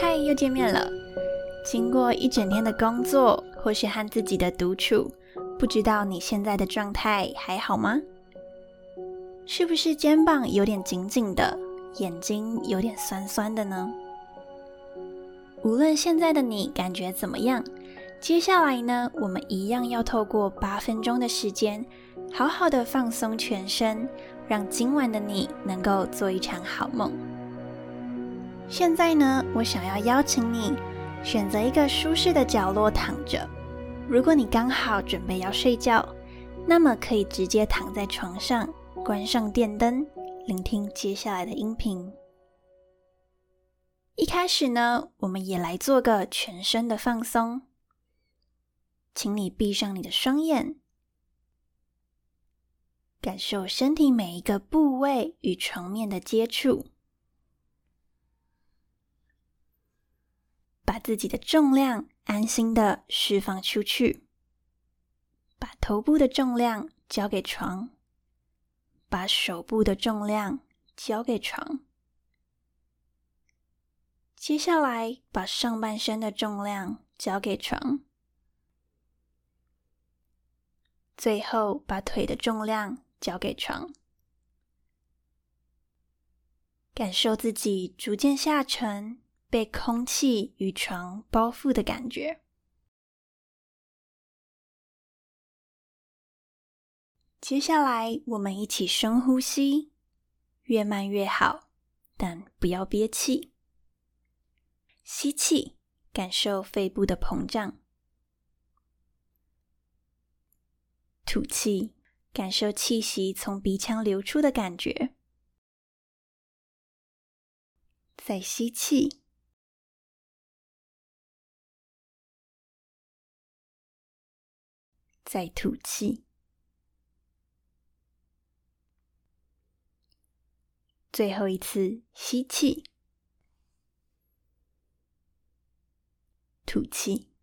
嗨，又见面了。经过一整天的工作，或是和自己的独处，不知道你现在的状态还好吗？是不是肩膀有点紧紧的，眼睛有点酸酸的呢？无论现在的你感觉怎么样，接下来呢，我们一样要透过八分钟的时间，好好的放松全身，让今晚的你能够做一场好梦。现在呢，我想要邀请你。选择一个舒适的角落躺着。如果你刚好准备要睡觉，那么可以直接躺在床上，关上电灯，聆听接下来的音频。一开始呢，我们也来做个全身的放松。请你闭上你的双眼，感受身体每一个部位与床面的接触。把自己的重量安心的释放出去，把头部的重量交给床，把手部的重量交给床。接下来，把上半身的重量交给床，最后把腿的重量交给床，感受自己逐渐下沉。被空气与床包覆的感觉。接下来，我们一起深呼吸，越慢越好，但不要憋气。吸气，感受肺部的膨胀；吐气，感受气息从鼻腔流出的感觉。再吸气。再吐气，最后一次吸气，吐气。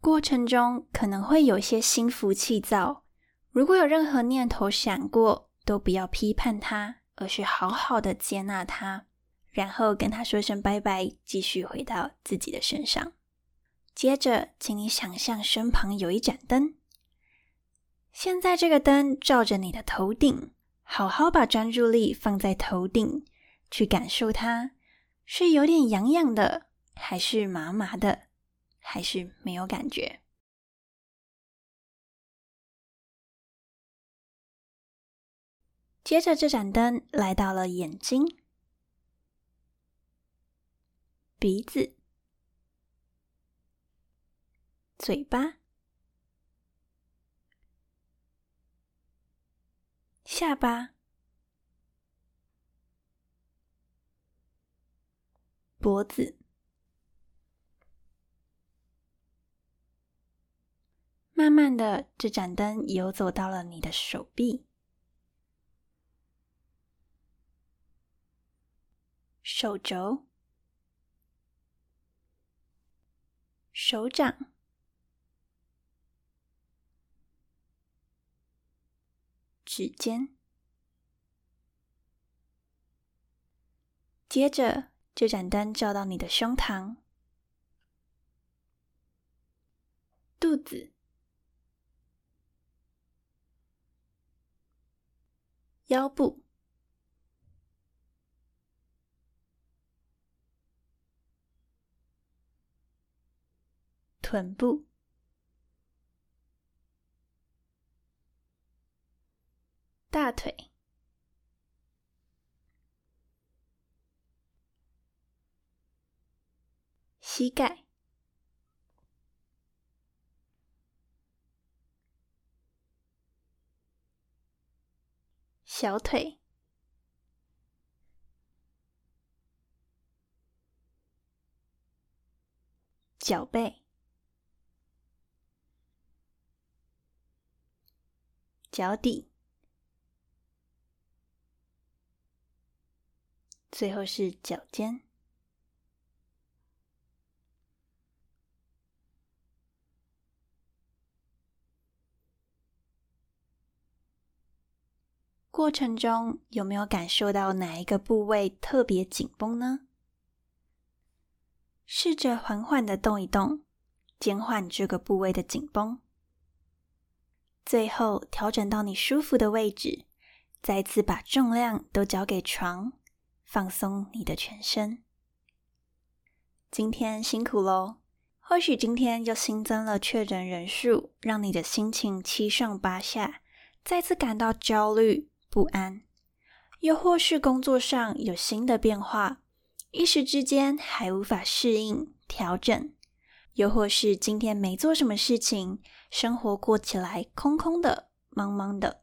过程中可能会有些心浮气躁，如果有任何念头闪过，都不要批判它，而是好好的接纳它，然后跟他说声拜拜，继续回到自己的身上。接着，请你想象身旁有一盏灯。现在这个灯照着你的头顶，好好把专注力放在头顶，去感受它是有点痒痒的，还是麻麻的，还是没有感觉。接着，这盏灯来到了眼睛、鼻子。嘴巴、下巴、脖子，慢慢的，这盏灯游走到了你的手臂、手肘、手掌。指尖，接着这盏灯照到你的胸膛、肚子、腰部、臀部。大腿、膝盖、小腿、脚背、脚底。最后是脚尖，过程中有没有感受到哪一个部位特别紧绷呢？试着缓缓的动一动，减缓这个部位的紧绷。最后调整到你舒服的位置，再次把重量都交给床，放松你的全身。今天辛苦喽！或许今天又新增了确诊人数，让你的心情七上八下，再次感到焦虑不安；又或是工作上有新的变化，一时之间还无法适应调整；又或是今天没做什么事情，生活过起来空空的、茫茫的。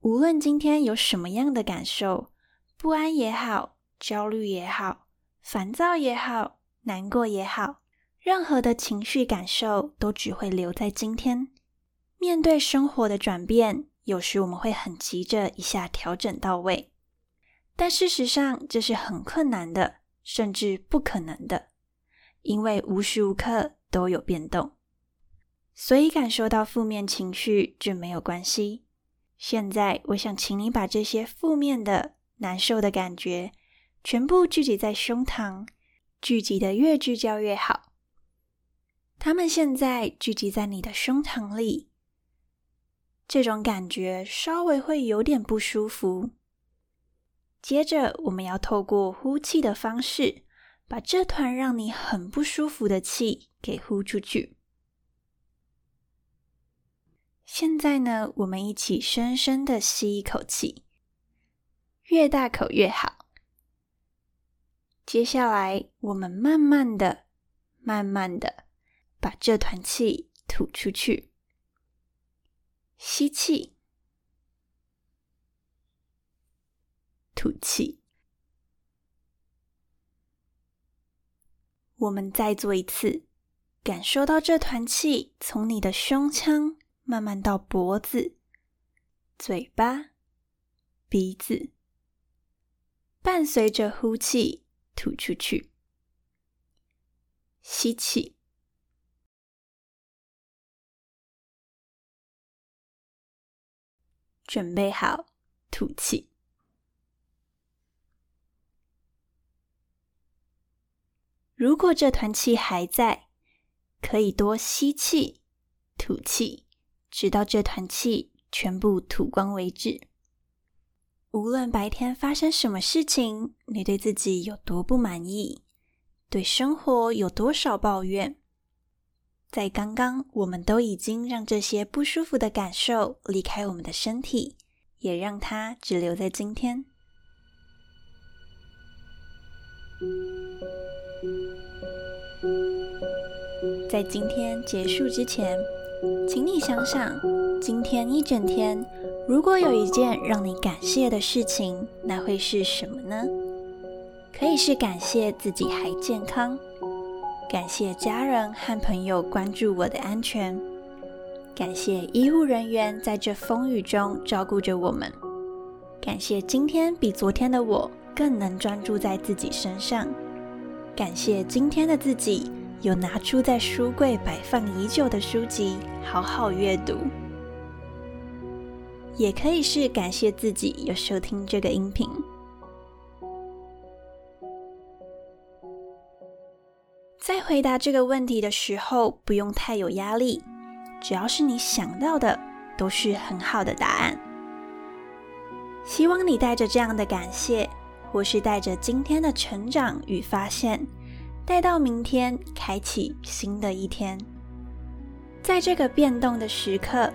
无论今天有什么样的感受，不安也好，焦虑也好，烦躁也好，难过也好。任何的情绪感受都只会留在今天。面对生活的转变，有时我们会很急着一下调整到位，但事实上这是很困难的，甚至不可能的，因为无时无刻都有变动。所以感受到负面情绪就没有关系。现在，我想请你把这些负面的、难受的感觉全部聚集在胸膛，聚集的越聚焦越好。他们现在聚集在你的胸膛里，这种感觉稍微会有点不舒服。接着，我们要透过呼气的方式，把这团让你很不舒服的气给呼出去。现在呢，我们一起深深的吸一口气，越大口越好。接下来，我们慢慢的、慢慢的。把这团气吐出去，吸气，吐气。我们再做一次，感受到这团气从你的胸腔慢慢到脖子、嘴巴、鼻子，伴随着呼气吐出去，吸气。准备好，吐气。如果这团气还在，可以多吸气、吐气，直到这团气全部吐光为止。无论白天发生什么事情，你对自己有多不满意，对生活有多少抱怨。在刚刚，我们都已经让这些不舒服的感受离开我们的身体，也让它只留在今天。在今天结束之前，请你想想，今天一整天，如果有一件让你感谢的事情，那会是什么呢？可以是感谢自己还健康。感谢家人和朋友关注我的安全，感谢医护人员在这风雨中照顾着我们，感谢今天比昨天的我更能专注在自己身上，感谢今天的自己有拿出在书柜摆放已久的书籍好好阅读，也可以是感谢自己有收听这个音频。在回答这个问题的时候，不用太有压力，只要是你想到的，都是很好的答案。希望你带着这样的感谢，或是带着今天的成长与发现，带到明天，开启新的一天。在这个变动的时刻，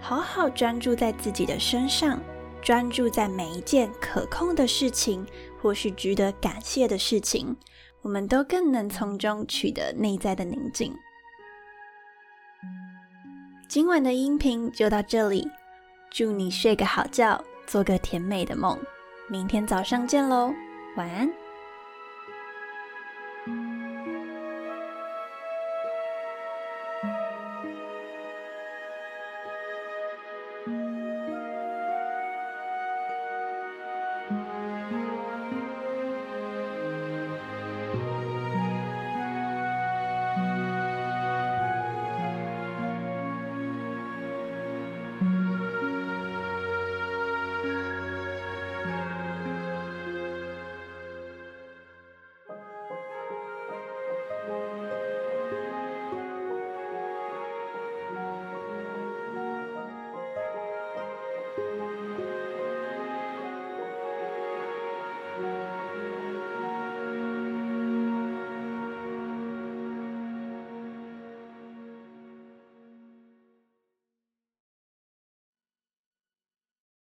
好好专注在自己的身上，专注在每一件可控的事情，或是值得感谢的事情。我们都更能从中取得内在的宁静。今晚的音频就到这里，祝你睡个好觉，做个甜美的梦。明天早上见喽，晚安。